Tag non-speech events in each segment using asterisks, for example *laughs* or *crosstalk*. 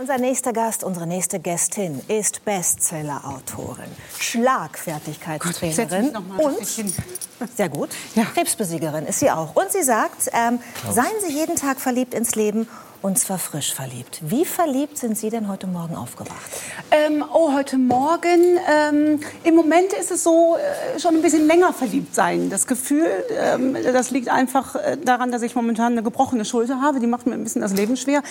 Unser nächster Gast, unsere nächste Gästin ist Bestseller-Autorin, Schlagfertigkeitstrainerin und sehr gut, ja. Krebsbesiegerin ist sie auch. Und sie sagt, ähm, seien Sie jeden Tag verliebt ins Leben und zwar frisch verliebt. Wie verliebt sind Sie denn heute Morgen aufgewacht? Ähm, oh, heute Morgen. Ähm, Im Moment ist es so, äh, schon ein bisschen länger verliebt sein. Das Gefühl, ähm, das liegt einfach äh, daran, dass ich momentan eine gebrochene Schulter habe. Die macht mir ein bisschen das Leben schwer.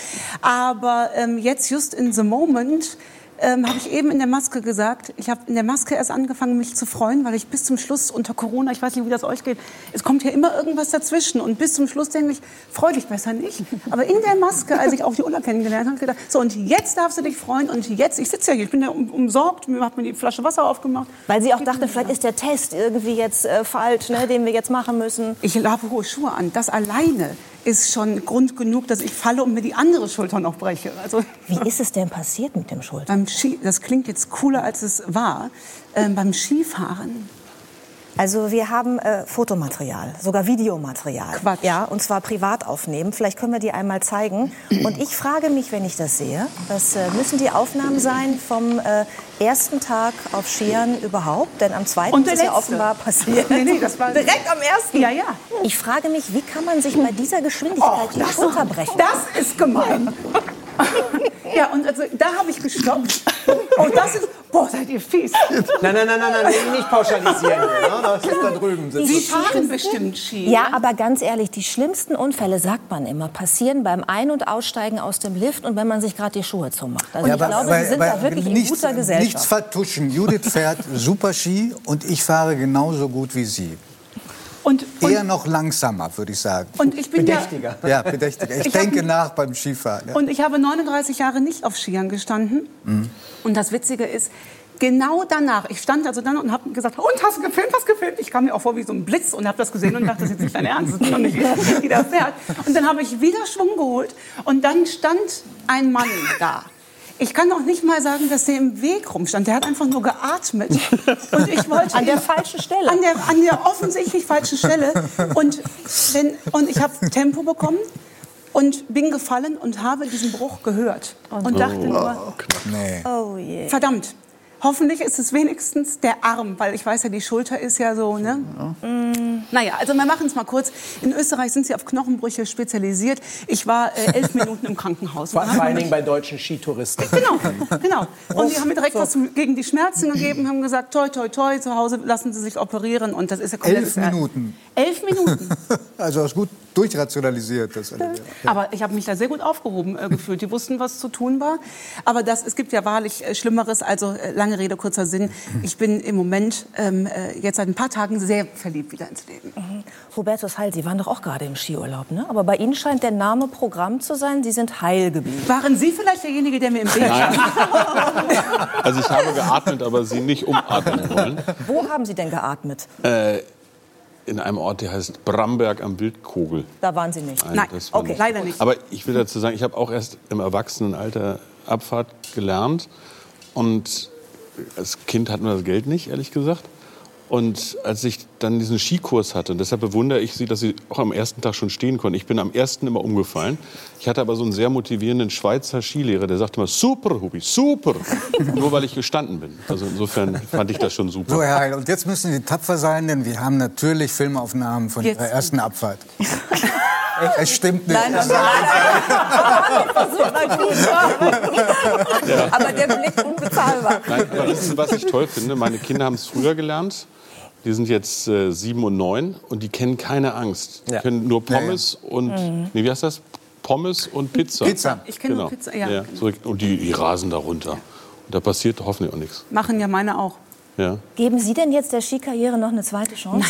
Aber ähm, jetzt, just in the moment, ähm, habe ich eben in der Maske gesagt. Ich habe in der Maske erst angefangen, mich zu freuen, weil ich bis zum Schluss unter Corona, ich weiß nicht, wie das euch geht, es kommt ja immer irgendwas dazwischen. Und bis zum Schluss denke ich, freu dich besser nicht. Aber in der Maske, als ich auch die Ulla kennengelernt habe, gedacht, so und jetzt darfst du dich freuen. Und jetzt, ich sitze ja hier, ich bin ja um, umsorgt, mir hat mir die Flasche Wasser aufgemacht. Weil Sie auch dachten, vielleicht ist der Test irgendwie jetzt äh, falsch, ne, den wir jetzt machen müssen. Ich habe hohe Schuhe an. Das alleine ist schon Grund genug, dass ich falle und mir die andere Schulter noch breche. Also, Wie ist es denn passiert mit dem Schulter? Beim Ski, das klingt jetzt cooler, als es war. Ähm, beim Skifahren also wir haben äh, Fotomaterial, sogar Videomaterial. Quatsch. Ja, und zwar privat aufnehmen. Vielleicht können wir die einmal zeigen. Und ich frage mich, wenn ich das sehe, das äh, müssen die Aufnahmen sein vom äh, ersten Tag auf Skiern überhaupt? Denn am zweiten und ist es ja offenbar passiert. *laughs* nee, nee, das war *laughs* direkt am ersten. Ja, ja. Ich frage mich, wie kann man sich bei dieser Geschwindigkeit oh, die Schulter brechen? Das ist gemein. *laughs* Ja, und also, da habe ich gestoppt. Und das ist, boah, seid ihr fies. Nein, nein, nein, nein, nein nicht pauschalisieren. *laughs* Ne? Das ist da drüben. Sie fahren bestimmt Ski. Ja, aber ganz ehrlich, die schlimmsten Unfälle, sagt man immer, passieren beim Ein- und Aussteigen aus dem Lift und wenn man sich gerade die Schuhe zumacht. Also ja, ich glaube, weil, Sie sind da wirklich nichts, in guter Gesellschaft. Nichts vertuschen. Judith fährt super Ski und ich fahre genauso gut wie Sie. Und, und, Eher noch langsamer, würde ich sagen. Und ich bin bedächtiger. Ja, ja bedächtiger. Ich, ich denke hab, nach beim Skifahren. Ja. Und ich habe 39 Jahre nicht auf Skiern gestanden. Mhm. Und das Witzige ist, genau danach, ich stand also dann und habe gesagt, und hast du gefilmt, was gefilmt? Ich kam mir auch vor wie so ein Blitz und habe das gesehen und dachte, das ist jetzt nicht dein Ernst, das ist noch nicht, wie das fährt. Und dann habe ich wieder Schwung geholt und dann stand ein Mann da. Ich kann auch nicht mal sagen, dass der im Weg rumstand. Der hat einfach nur geatmet. Und ich wollte *laughs* an der falschen Stelle. An der, an der offensichtlich falschen Stelle. Und, wenn, und ich habe Tempo bekommen und bin gefallen und habe diesen Bruch gehört. Und dachte oh, nur, oh, nee. verdammt, Hoffentlich ist es wenigstens der Arm, weil ich weiß ja, die Schulter ist ja so, ne? Ja. Mm. Naja, also wir machen es mal kurz. In Österreich sind sie auf Knochenbrüche spezialisiert. Ich war äh, elf *laughs* Minuten im Krankenhaus. Vor, allen Dingen bei deutschen Skitouristen. Genau, genau. *laughs* Und die haben mir direkt was gegen die Schmerzen gegeben, haben gesagt, toi, toi, toi, zu Hause lassen Sie sich operieren. Und das ist ja Elf Minuten. Elf Minuten. *laughs* also das ist gut durchrationalisiert. Das Aber ich habe mich da sehr gut aufgehoben äh, gefühlt. Die wussten, was zu tun war. Aber das, es gibt ja wahrlich äh, Schlimmeres. Also äh, lange Rede, kurzer Sinn. Ich bin im Moment ähm, äh, jetzt seit ein paar Tagen sehr verliebt wieder ins Leben. Mhm. Hubertus Heil, Sie waren doch auch gerade im Skiurlaub, ne? Aber bei Ihnen scheint der Name Programm zu sein. Sie sind heil geblieben. Waren Sie vielleicht derjenige, der mir im Bild Nein. *laughs* also ich habe geatmet, aber Sie nicht umatmen wollen. Wo haben Sie denn geatmet? Äh, in einem Ort, der heißt Bramberg am Wildkogel. Da waren Sie nicht? Nein, Nein. okay, nicht. leider nicht. Aber ich will dazu sagen, ich habe auch erst im Erwachsenenalter Abfahrt gelernt. Und als Kind hatten wir das Geld nicht, ehrlich gesagt. Und als ich dann diesen Skikurs hatte, und deshalb bewundere ich Sie, dass Sie auch am ersten Tag schon stehen konnten. Ich bin am ersten immer umgefallen. Ich hatte aber so einen sehr motivierenden Schweizer Skilehrer, der sagte immer, super, Hubi, super. *laughs* Nur weil ich gestanden bin. Also insofern fand ich das schon super. So, Herr Heil, und jetzt müssen Sie tapfer sein, denn wir haben natürlich Filmaufnahmen von jetzt. Ihrer ersten Abfahrt. *laughs* Es stimmt nicht. Nein, nein, nein. Aber der Blick unbezahlbar. Nein, aber wissen Sie, was ich toll finde? Meine Kinder haben es früher gelernt. Die sind jetzt äh, sieben und neun und die kennen keine Angst. Die ja. können nur Pommes ja, ja. und, mhm. nee, wie heißt das? Pommes und Pizza. Pizza. Ich kenne genau. nur Pizza, ja. ja. So, und die, die rasen darunter. Und da passiert hoffentlich auch nichts. Machen ja meine auch. Ja. Geben Sie denn jetzt der Skikarriere noch eine zweite Chance?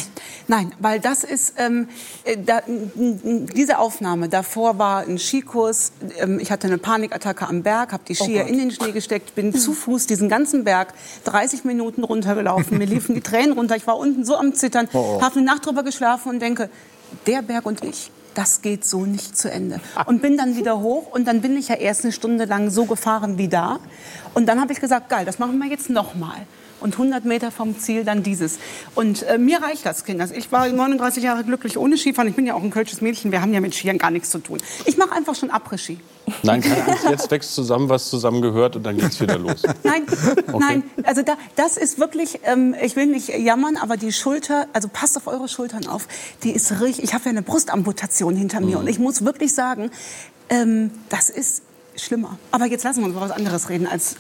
Nein, nein, weil das ist ähm, äh, da, diese Aufnahme. Davor war ein Skikurs. Ähm, ich hatte eine Panikattacke am Berg, habe die oh Skier oh in den Schnee gesteckt, bin zu Fuß diesen ganzen Berg 30 Minuten runtergelaufen. Mir liefen die Tränen runter. Ich war unten so am Zittern, oh oh. habe eine Nacht drüber geschlafen und denke, der Berg und ich das geht so nicht zu Ende. Und bin dann wieder hoch und dann bin ich ja erst eine Stunde lang so gefahren wie da. Und dann habe ich gesagt, geil, das machen wir jetzt noch mal. Und 100 Meter vom Ziel dann dieses. Und äh, mir reicht das, Kinder. Ich war 39 Jahre glücklich ohne Skifahren. Ich bin ja auch ein kölsches Mädchen. Wir haben ja mit Skiern gar nichts zu tun. Ich mache einfach schon Après-Ski. Nein, keine Angst, jetzt wächst zusammen, was zusammen gehört und dann geht's wieder los. *laughs* Nein, okay. nein, also da, das ist wirklich, ähm, ich will nicht jammern, aber die Schulter, also passt auf eure Schultern auf, die ist richtig, ich habe ja eine Brustamputation hinter mir mhm. und ich muss wirklich sagen, ähm, das ist schlimmer. Aber jetzt lassen wir uns über was anderes reden als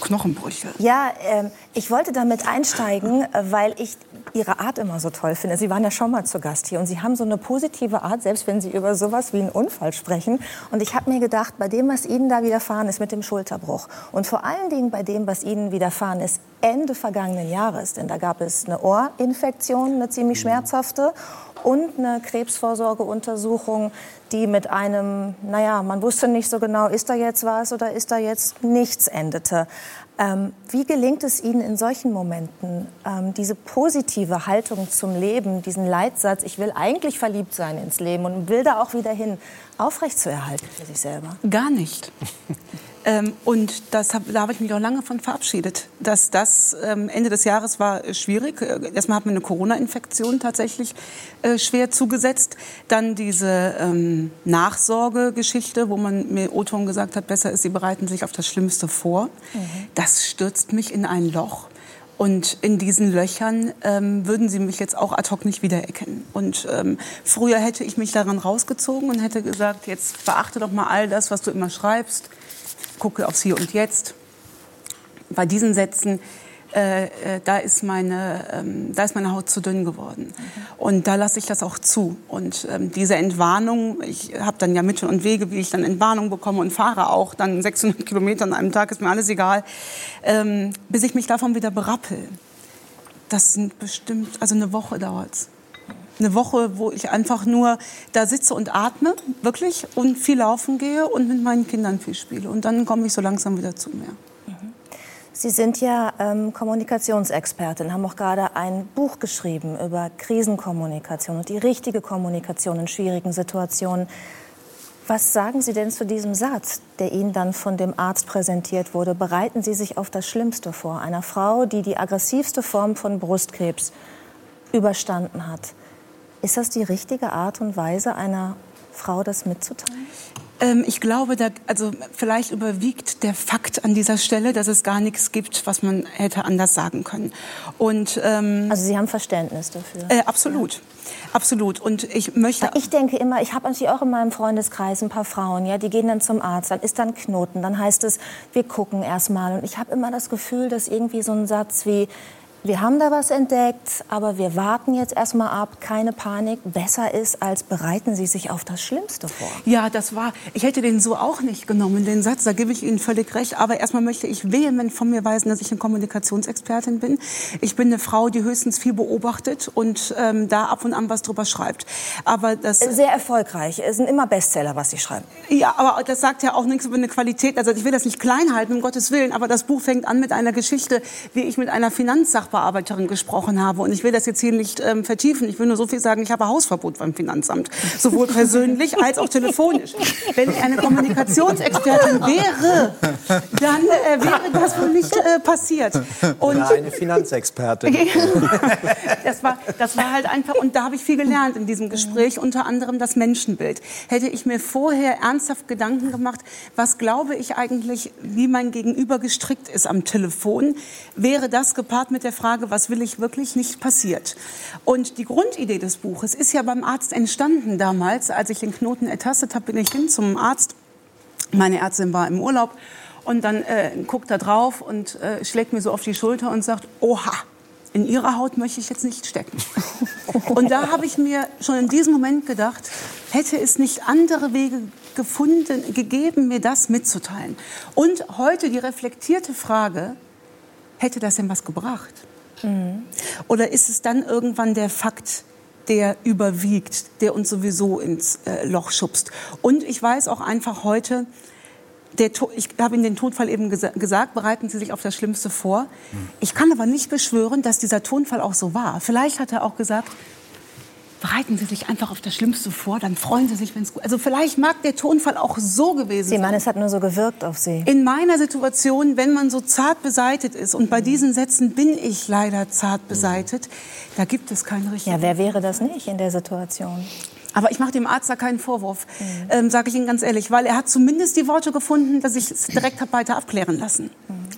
Knochenbrüche. Ja, ähm, ich wollte damit einsteigen, weil ich Ihre Art immer so toll finde. Sie waren ja schon mal zu Gast hier und Sie haben so eine positive Art, selbst wenn Sie über sowas wie einen Unfall sprechen. Und ich habe mir gedacht, bei dem, was Ihnen da widerfahren ist mit dem Schulterbruch und vor allen Dingen bei dem, was Ihnen widerfahren ist Ende vergangenen Jahres, denn da gab es eine Ohrinfektion, eine ziemlich schmerzhafte und eine Krebsvorsorgeuntersuchung, die mit einem, naja, man wusste nicht so genau, ist da jetzt was oder ist da jetzt nichts endete. Ähm, wie gelingt es Ihnen in solchen Momenten, ähm, diese positive Haltung zum Leben, diesen Leitsatz, ich will eigentlich verliebt sein ins Leben und will da auch wieder hin, aufrechtzuerhalten für sich selber? Gar nicht. Ähm, und das hab, da habe ich mich auch lange von verabschiedet. Dass das ähm, Ende des Jahres war äh, schwierig. Äh, erstmal hat mir eine Corona-Infektion tatsächlich äh, schwer zugesetzt. Dann diese ähm, Nachsorgegeschichte, wo man mir O-Ton gesagt hat, besser ist, sie bereiten sich auf das Schlimmste vor. Mhm. Das stürzt mich in ein Loch. Und in diesen Löchern ähm, würden Sie mich jetzt auch ad hoc nicht wiedererkennen. Und ähm, früher hätte ich mich daran rausgezogen und hätte gesagt, jetzt beachte doch mal all das, was du immer schreibst gucke aufs Hier und Jetzt. Bei diesen Sätzen, äh, äh, da, ist meine, ähm, da ist meine Haut zu dünn geworden. Und da lasse ich das auch zu. Und ähm, diese Entwarnung, ich habe dann ja Mittel und Wege, wie ich dann Entwarnung bekomme und fahre auch dann 600 Kilometer an einem Tag, ist mir alles egal, ähm, bis ich mich davon wieder berappel. Das sind bestimmt, also eine Woche dauert's eine Woche, wo ich einfach nur da sitze und atme, wirklich, und viel laufen gehe und mit meinen Kindern viel spiele. Und dann komme ich so langsam wieder zu mir. Sie sind ja ähm, Kommunikationsexpertin, haben auch gerade ein Buch geschrieben über Krisenkommunikation und die richtige Kommunikation in schwierigen Situationen. Was sagen Sie denn zu diesem Satz, der Ihnen dann von dem Arzt präsentiert wurde? Bereiten Sie sich auf das Schlimmste vor. Einer Frau, die die aggressivste Form von Brustkrebs überstanden hat. Ist das die richtige Art und Weise einer Frau, das mitzuteilen? Ähm, ich glaube, da, also vielleicht überwiegt der Fakt an dieser Stelle, dass es gar nichts gibt, was man hätte anders sagen können. Und ähm, also Sie haben Verständnis dafür? Äh, absolut. Ja. Absolut. Und ich möchte. Ich denke immer, ich habe natürlich auch in meinem Freundeskreis ein paar Frauen, ja, die gehen dann zum Arzt, dann ist dann Knoten, dann heißt es, wir gucken erst mal. Und ich habe immer das Gefühl, dass irgendwie so ein Satz wie, wir haben da was entdeckt, aber wir warten jetzt erstmal ab, keine Panik, besser ist, als bereiten Sie sich auf das Schlimmste vor. Ja, das war, ich hätte den so auch nicht genommen, den Satz, da gebe ich Ihnen völlig recht, aber erstmal möchte ich vehement von mir weisen, dass ich eine Kommunikationsexpertin bin. Ich bin eine Frau, die höchstens viel beobachtet und ähm, da ab und an was drüber schreibt. Aber das Sehr erfolgreich, es sind immer Bestseller, was Sie schreiben. Ja, aber das sagt ja auch nichts über eine Qualität, also ich will das nicht klein halten, um Gottes Willen, aber das Buch fängt an mit einer Geschichte, wie ich mit einer Finanzsache Sachbearbeiterin gesprochen habe. Und ich will das jetzt hier nicht ähm, vertiefen. Ich will nur so viel sagen, ich habe Hausverbot beim Finanzamt. Sowohl persönlich als auch telefonisch. Wenn ich eine Kommunikationsexpertin wäre, dann äh, wäre das wohl nicht äh, passiert. Und Oder eine Finanzexpertin. *laughs* das, war, das war halt einfach, und da habe ich viel gelernt in diesem Gespräch, unter anderem das Menschenbild. Hätte ich mir vorher ernsthaft Gedanken gemacht, was glaube ich eigentlich, wie mein Gegenüber gestrickt ist am Telefon, wäre das gepaart mit der Frage, was will ich wirklich, nicht passiert. Und die Grundidee des Buches ist ja beim Arzt entstanden damals. Als ich den Knoten ertastet habe, bin ich hin zum Arzt. Meine Ärztin war im Urlaub und dann äh, guckt er drauf und äh, schlägt mir so auf die Schulter und sagt, oha, in Ihrer Haut möchte ich jetzt nicht stecken. *laughs* Und da habe ich mir schon in diesem Moment gedacht, hätte es nicht andere Wege gefunden, gegeben, mir das mitzuteilen. Und heute die reflektierte Frage, hätte das denn was gebracht? Mhm. Oder ist es dann irgendwann der Fakt, der überwiegt, der uns sowieso ins äh, Loch schubst? Und ich weiß auch einfach heute, der, ich habe Ihnen den Todfall eben gesa gesagt, bereiten Sie sich auf das Schlimmste vor. Mhm. Ich kann aber nicht beschwören, dass dieser Tonfall auch so war. Vielleicht hat er auch gesagt, bereiten Sie sich einfach auf das Schlimmste vor, dann freuen Sie sich, wenn es gut Also vielleicht mag der Tonfall auch so gewesen Sie sein. meinen, es hat nur so gewirkt auf Sie. In meiner Situation, wenn man so zart beseitet ist, und bei diesen Sätzen bin ich leider zart beseitet, da gibt es keinen richtigen. Ja, wer wäre das nicht in der Situation? Aber ich mache dem Arzt da keinen Vorwurf, ähm, sage ich Ihnen ganz ehrlich, weil er hat zumindest die Worte gefunden, dass ich es direkt habe weiter abklären lassen.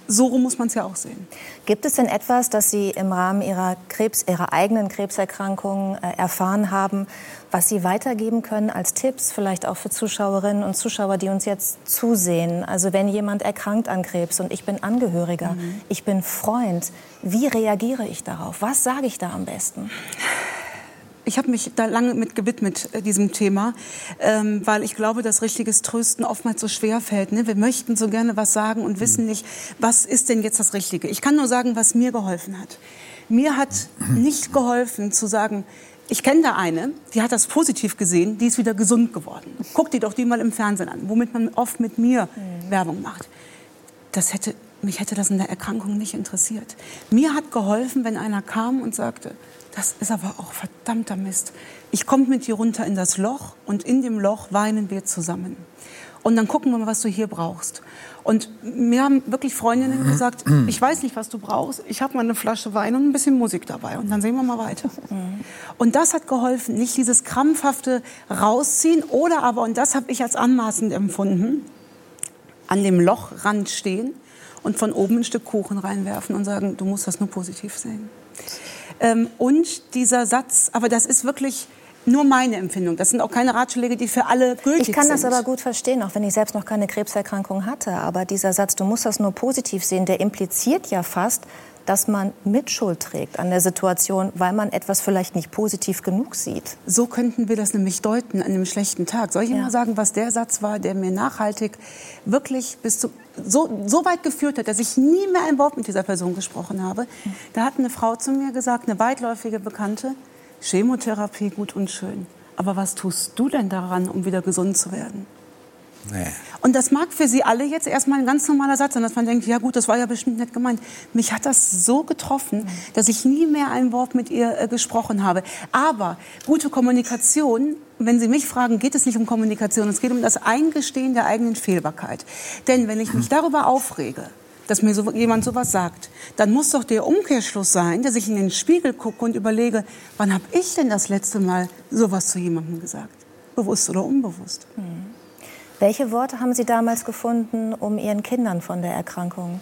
So rum muss man es ja auch sehen. Gibt es denn etwas, das Sie im Rahmen Ihrer, Krebs, Ihrer eigenen Krebserkrankung äh, erfahren haben, was Sie weitergeben können als Tipps, vielleicht auch für Zuschauerinnen und Zuschauer, die uns jetzt zusehen? Also wenn jemand erkrankt an Krebs und ich bin Angehöriger, ich bin Freund, wie reagiere ich darauf? Was sage ich da am besten? Ich habe mich da lange mit gewidmet, äh, diesem Thema, ähm, weil ich glaube, dass richtiges Trösten oftmals so schwer fällt. Ne? Wir möchten so gerne was sagen und wissen nicht, was ist denn jetzt das Richtige. Ich kann nur sagen, was mir geholfen hat. Mir hat nicht geholfen zu sagen, ich kenne da eine, die hat das positiv gesehen, die ist wieder gesund geworden. Guck dir doch die mal im Fernsehen an, womit man oft mit mir Werbung macht. Das hätte, mich hätte das in der Erkrankung nicht interessiert. Mir hat geholfen, wenn einer kam und sagte, das ist aber auch verdammter Mist. Ich komme mit dir runter in das Loch und in dem Loch weinen wir zusammen. Und dann gucken wir mal, was du hier brauchst. Und mir haben wirklich Freundinnen gesagt, ich weiß nicht, was du brauchst. Ich habe mal eine Flasche Wein und ein bisschen Musik dabei. Und dann sehen wir mal weiter. Und das hat geholfen, nicht dieses krampfhafte Rausziehen oder aber, und das habe ich als anmaßend empfunden, an dem Lochrand stehen und von oben ein Stück Kuchen reinwerfen und sagen, du musst das nur positiv sehen. Ähm, und dieser Satz, aber das ist wirklich nur meine Empfindung. Das sind auch keine Ratschläge, die für alle gültig sind. Ich kann das aber gut verstehen, auch wenn ich selbst noch keine Krebserkrankung hatte. Aber dieser Satz, du musst das nur positiv sehen, der impliziert ja fast, dass man Mitschuld trägt an der Situation, weil man etwas vielleicht nicht positiv genug sieht. So könnten wir das nämlich deuten an einem schlechten Tag. Soll ich Ihnen Ja. mal sagen, was der Satz war, der mir nachhaltig wirklich bis zu, so, so weit geführt hat, dass ich nie mehr ein Wort mit dieser Person gesprochen habe? Da hat eine Frau zu mir gesagt, eine weitläufige Bekannte, Chemotherapie gut und schön. Aber was tust du denn daran, um wieder gesund zu werden? Nee. Und das mag für Sie alle jetzt erstmal ein ganz normaler Satz sein, dass man denkt, ja gut, das war ja bestimmt nicht gemeint. Mich hat das so getroffen, dass ich nie mehr ein Wort mit ihr äh, gesprochen habe. Aber gute Kommunikation, wenn Sie mich fragen, geht es nicht um Kommunikation, es geht um das Eingestehen der eigenen Fehlbarkeit. Denn wenn ich mich darüber aufrege, dass mir so, jemand sowas sagt, dann muss doch der Umkehrschluss sein, dass ich in den Spiegel gucke und überlege, wann habe ich denn das letzte Mal sowas zu jemandem gesagt? Bewusst oder unbewusst? Welche Worte haben Sie damals gefunden, um Ihren Kindern von der Erkrankung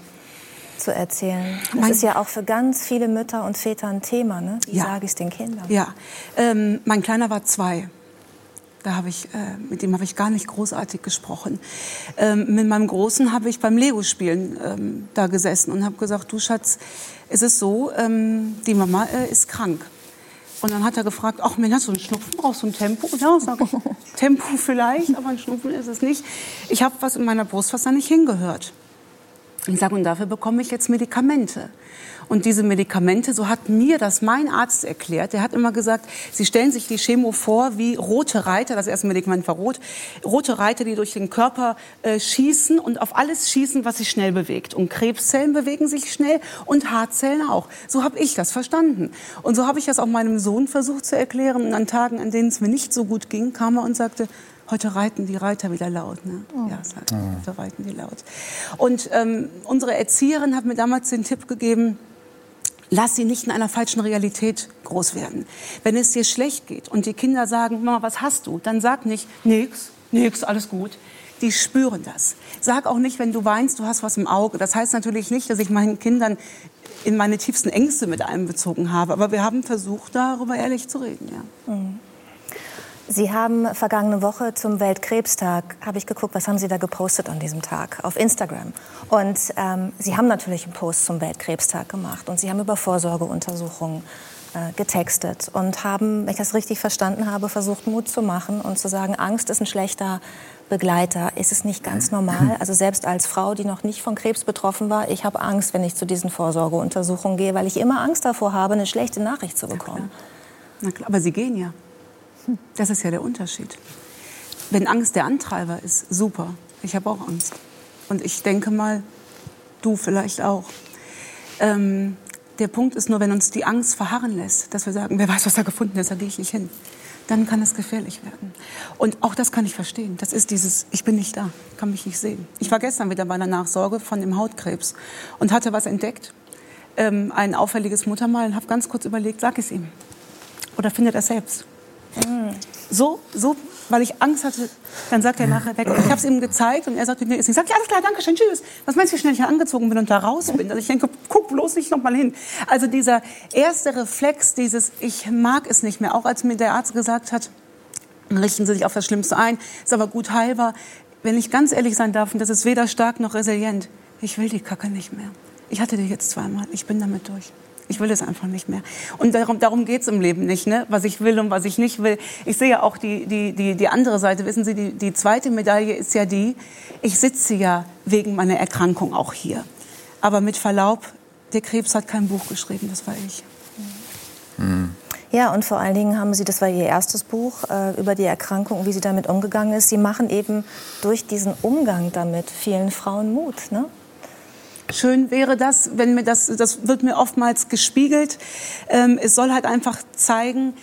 zu erzählen? Das Mein- ist ja auch für ganz viele Mütter und Väter ein Thema. Ne? Wie Ja. sage ich es den Kindern? Ja, ähm, mein Kleiner war zwei. Da habe ich, äh, mit dem habe ich gar nicht großartig gesprochen. Ähm, mit meinem Großen habe ich beim Lego-Spielen ähm, da gesessen und habe gesagt, du Schatz, es ist so, ähm, die Mama äh, ist krank. Und dann hat er gefragt, ach Mensch, hast du einen Schnupfen, brauchst du ein Tempo? Ja, sag ich, *laughs* Tempo vielleicht, aber ein Schnupfen ist es nicht. Ich habe was in meiner Brust, was da nicht hingehört. Ich sage, und dafür bekomme ich jetzt Medikamente. Und diese Medikamente, so hat mir das mein Arzt erklärt, der hat immer gesagt, Sie stellen sich die Chemo vor wie rote Reiter, das erste Medikament war rot, rote Reiter, die durch den Körper äh, schießen und auf alles schießen, was sich schnell bewegt. Und Krebszellen bewegen sich schnell und Haarzellen auch. So habe ich das verstanden. Und so habe ich das auch meinem Sohn versucht zu erklären. Und an Tagen, an denen es mir nicht so gut ging, kam er und sagte, Heute reiten die Reiter wieder laut. Ne? Ja, sagt er. Heute reiten die laut. Und ähm, unsere Erzieherin hat mir damals den Tipp gegeben, lass sie nicht in einer falschen Realität groß werden. Wenn es dir schlecht geht und die Kinder sagen, Mama, was hast du? Dann sag nicht, nix, nix, alles gut. Die spüren das. Sag auch nicht, wenn du weinst, du hast was im Auge. Das heißt natürlich nicht, dass ich meinen Kindern in meine tiefsten Ängste mit einbezogen habe. Aber wir haben versucht, darüber ehrlich zu reden. Ja. Sie haben vergangene Woche zum Weltkrebstag, habe ich geguckt, was haben Sie da gepostet an diesem Tag auf Instagram. Und ähm, Sie haben natürlich einen Post zum Weltkrebstag gemacht und Sie haben über Vorsorgeuntersuchungen äh, getextet und haben, wenn ich das richtig verstanden habe, versucht Mut zu machen und zu sagen, Angst ist ein schlechter Begleiter. Ist es nicht ganz normal? *clears throat* Also selbst als Frau, die noch nicht von Krebs betroffen war, ich habe Angst, wenn ich zu diesen Vorsorgeuntersuchungen gehe, weil ich immer Angst davor habe, eine schlechte Nachricht zu bekommen. Na klar, aber sie gehen ja. Das ist ja der Unterschied. Wenn Angst der Antreiber ist, super. Ich habe auch Angst. Und ich denke mal, du vielleicht auch. Ähm, Der Punkt ist nur, wenn uns die Angst verharren lässt, dass wir sagen, wer weiß, was da gefunden ist, da gehe ich nicht hin. Dann kann es gefährlich werden. Und auch das kann ich verstehen. Das ist dieses, ich bin nicht da, kann mich nicht sehen. Ich war gestern wieder bei einer Nachsorge von dem Hautkrebs und hatte was entdeckt. Ähm, ein auffälliges Muttermal und habe ganz kurz überlegt, sag es ihm. Oder findet er selbst. So, so, weil ich Angst hatte, dann sagt er nachher weg. Ich habe es ihm gezeigt und er sagte, nicht. Ich sag, ja, alles klar, danke schön, tschüss. Was meinst du, wie schnell ich angezogen bin und da raus bin? Also ich denke, guck bloß nicht noch mal hin. Also dieser erste Reflex, dieses, ich mag es nicht mehr, auch als mir der Arzt gesagt hat, richten Sie sich auf das Schlimmste ein, ist aber gut heilbar. Wenn ich ganz ehrlich sein darf, und das ist weder stark noch resilient, ich will die Kacke nicht mehr. Ich hatte die jetzt zweimal, ich bin damit durch. Ich will es einfach nicht mehr. Und darum, darum geht es im Leben nicht, ne? was ich will und was ich nicht will. Ich sehe ja auch die, die, die, die andere Seite. Wissen Sie, die, die zweite Medaille ist ja die, ich sitze ja wegen meiner Erkrankung auch hier. Aber mit Verlaub, der Krebs hat kein Buch geschrieben, das war ich. Ja, und vor allen Dingen haben Sie, das war Ihr erstes Buch, äh, über die Erkrankung und wie sie damit umgegangen ist. Sie machen eben durch diesen Umgang damit vielen Frauen Mut. Ne? Schön wäre das, wenn mir das, das wird mir oftmals gespiegelt. Ähm, es soll halt einfach zeigen,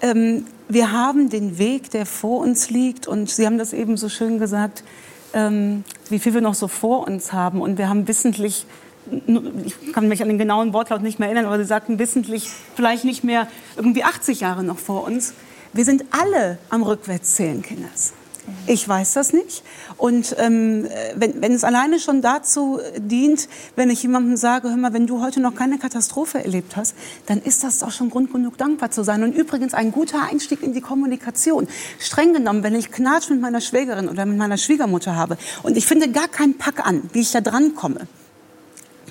ähm, wir haben den Weg, der vor uns liegt. Und Sie haben das eben so schön gesagt, ähm, wie viel wir noch so vor uns haben. Und wir haben wissentlich, ich kann mich an den genauen Wortlaut nicht mehr erinnern, aber Sie sagten wissentlich vielleicht nicht mehr irgendwie 80 Jahre noch vor uns. Wir sind alle am Rückwärtszählen, Kinders. Ich weiß das nicht. Und ähm, wenn, wenn es alleine schon dazu dient, wenn ich jemandem sage, hör mal, wenn du heute noch keine Katastrophe erlebt hast, dann ist das doch schon Grund genug, dankbar zu sein. Und übrigens ein guter Einstieg in die Kommunikation. Streng genommen, wenn ich Knatsch mit meiner Schwägerin oder mit meiner Schwiegermutter habe und ich finde gar keinen Pack an, wie ich da dran komme,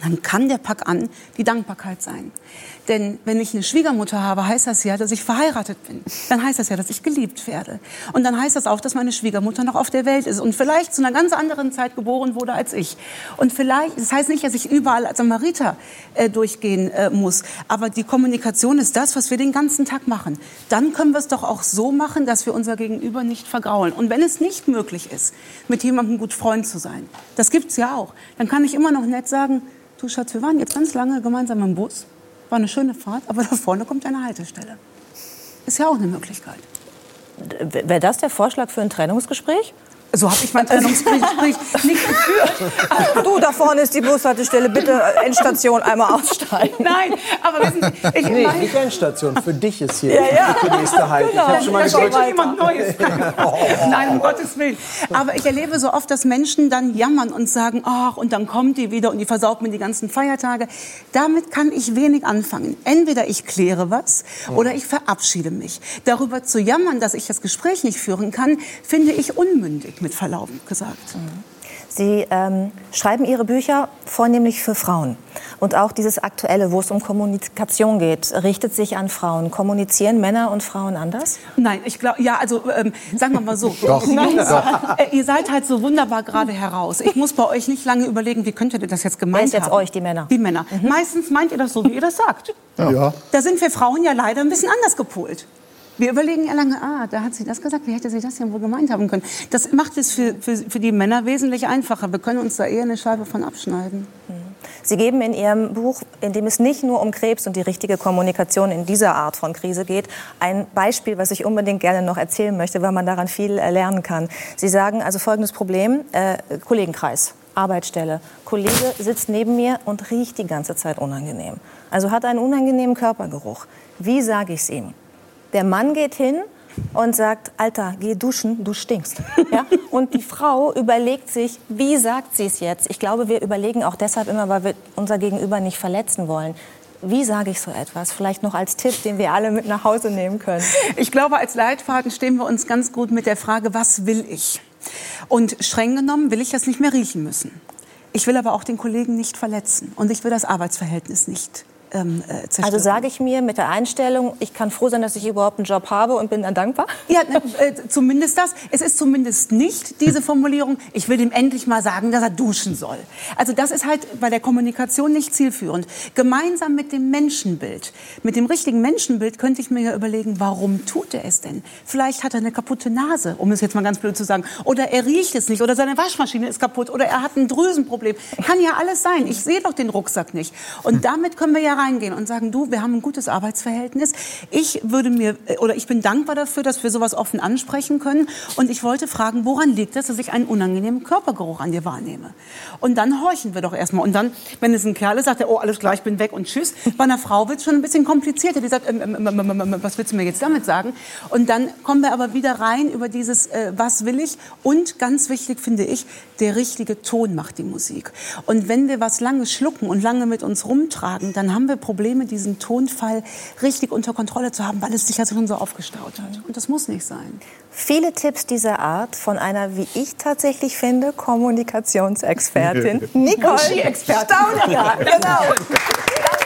dann kann der Pack an die Dankbarkeit sein. Denn wenn ich eine Schwiegermutter habe, heißt das ja, dass ich verheiratet bin. Dann heißt das ja, dass ich geliebt werde. Und dann heißt das auch, dass meine Schwiegermutter noch auf der Welt ist und vielleicht zu einer ganz anderen Zeit geboren wurde als ich. Und vielleicht, das heißt nicht, dass ich überall als Samariter äh, durchgehen äh, muss, aber die Kommunikation ist das, was wir den ganzen Tag machen. Dann können wir es doch auch so machen, dass wir unser Gegenüber nicht vergraulen. Und wenn es nicht möglich ist, mit jemandem gut Freund zu sein, das gibt's ja auch, dann kann ich immer noch nett sagen, du Schatz, wir waren jetzt ganz lange gemeinsam im Bus. War eine schöne Fahrt, aber da vorne kommt eine Haltestelle. Ist ja auch eine Möglichkeit. Wäre das der Vorschlag für ein Trennungsgespräch? So habe ich mein Trennungsgespräch *laughs* nicht geführt. Du, da vorne ist die Bushaltestelle. Bitte Endstation einmal aussteigen. Nein, aber wissen Sie, ich Nee, meine, nicht Endstation. Für dich ist hier Ja, ja. die nächste Halt. Ich habe schon mal da steht schon jemand *laughs* Neues. Nein, um Gottes Willen. Aber ich erlebe so oft, dass Menschen dann jammern und sagen, ach, und dann kommt die wieder und die versaut mir die ganzen Feiertage. Damit kann ich wenig anfangen. Entweder ich kläre was oder ich verabschiede mich. Darüber zu jammern, dass ich das Gespräch nicht führen kann, finde ich unmündig, mit Verlaub gesagt. Sie ähm, schreiben Ihre Bücher vornehmlich für Frauen. Und auch dieses Aktuelle, wo es um Kommunikation geht, richtet sich an Frauen. Kommunizieren Männer und Frauen anders? Nein, ich glaube, ja, also ähm, sagen wir mal so. *laughs* Doch. Jungs, äh, ihr seid halt so wunderbar gerade heraus. Ich muss bei euch nicht lange überlegen, wie könntet ihr das jetzt gemeint Wer ist jetzt euch, die Männer? Die Männer. Meistens meint ihr das so, wie ihr das sagt. Ja. Da sind wir Frauen ja leider ein bisschen anders gepolt. Wir überlegen ja lange, ah, da hat sie das gesagt, wie hätte sie das denn wohl gemeint haben können? Das macht es für, für, für die Männer wesentlich einfacher. Wir können uns da eher eine Scheibe von abschneiden. Sie geben in Ihrem Buch, in dem es nicht nur um Krebs und die richtige Kommunikation in dieser Art von Krise geht, ein Beispiel, was ich unbedingt gerne noch erzählen möchte, weil man daran viel äh, lernen kann. Sie sagen also folgendes Problem, äh, Kollegenkreis. Arbeitsstelle. Kollege sitzt neben mir und riecht die ganze Zeit unangenehm. Also hat einen unangenehmen Körpergeruch. Wie sage ich es ihm? Der Mann geht hin und sagt, Alter, geh duschen, du stinkst. *laughs* Ja? Und die Frau überlegt sich, wie sagt sie es jetzt? Ich glaube, wir überlegen auch deshalb immer, weil wir unser Gegenüber nicht verletzen wollen. Wie sage ich so etwas? Vielleicht noch als Tipp, den wir alle mit nach Hause nehmen können. Ich glaube, als Leitfaden stehen wir uns ganz gut mit der Frage, was will ich? Und streng genommen will ich das nicht mehr riechen müssen. Ich will aber auch den Kollegen nicht verletzen und ich will das Arbeitsverhältnis nicht ähm, äh. Also sage ich mir mit der Einstellung, ich kann froh sein, dass ich überhaupt einen Job habe und bin dann dankbar? Ja, äh, zumindest das. Es ist zumindest nicht diese Formulierung, ich will ihm endlich mal sagen, dass er duschen soll. Also das ist halt bei der Kommunikation nicht zielführend. Gemeinsam mit dem Menschenbild, mit dem richtigen Menschenbild könnte ich mir ja überlegen, warum tut er es denn? Vielleicht hat er eine kaputte Nase, um es jetzt mal ganz blöd zu sagen. Oder er riecht es nicht, oder seine Waschmaschine ist kaputt, oder er hat ein Drüsenproblem. Kann ja alles sein. Ich sehe doch den Rucksack nicht. Und damit können wir ja reingehen und sagen, du, wir haben ein gutes Arbeitsverhältnis. Ich würde mir, äh, oder ich bin dankbar dafür, dass wir sowas offen ansprechen können. Und ich wollte fragen, woran liegt es, dass ich einen unangenehmen Körpergeruch an dir wahrnehme? Und dann horchen wir doch erstmal. Und dann, wenn es ein Kerl ist, sagt er, oh, alles klar, ich bin weg und tschüss. Bei einer Frau wird es schon ein bisschen komplizierter. Die sagt, ähm, ähm, ähm, was willst du mir jetzt damit sagen? Und dann kommen wir aber wieder rein über dieses, äh, was will ich? Und ganz wichtig finde ich, der richtige Ton macht die Musik. Und wenn wir was lange schlucken und lange mit uns rumtragen, dann haben wir Probleme, diesen Tonfall richtig unter Kontrolle zu haben, weil es sich ja schon so aufgestaut hat. Und das muss nicht sein. Viele Tipps dieser Art von einer, wie ich tatsächlich finde, Kommunikationsexpertin *laughs* Nicole Expertin. Staudinger. Genau. *laughs*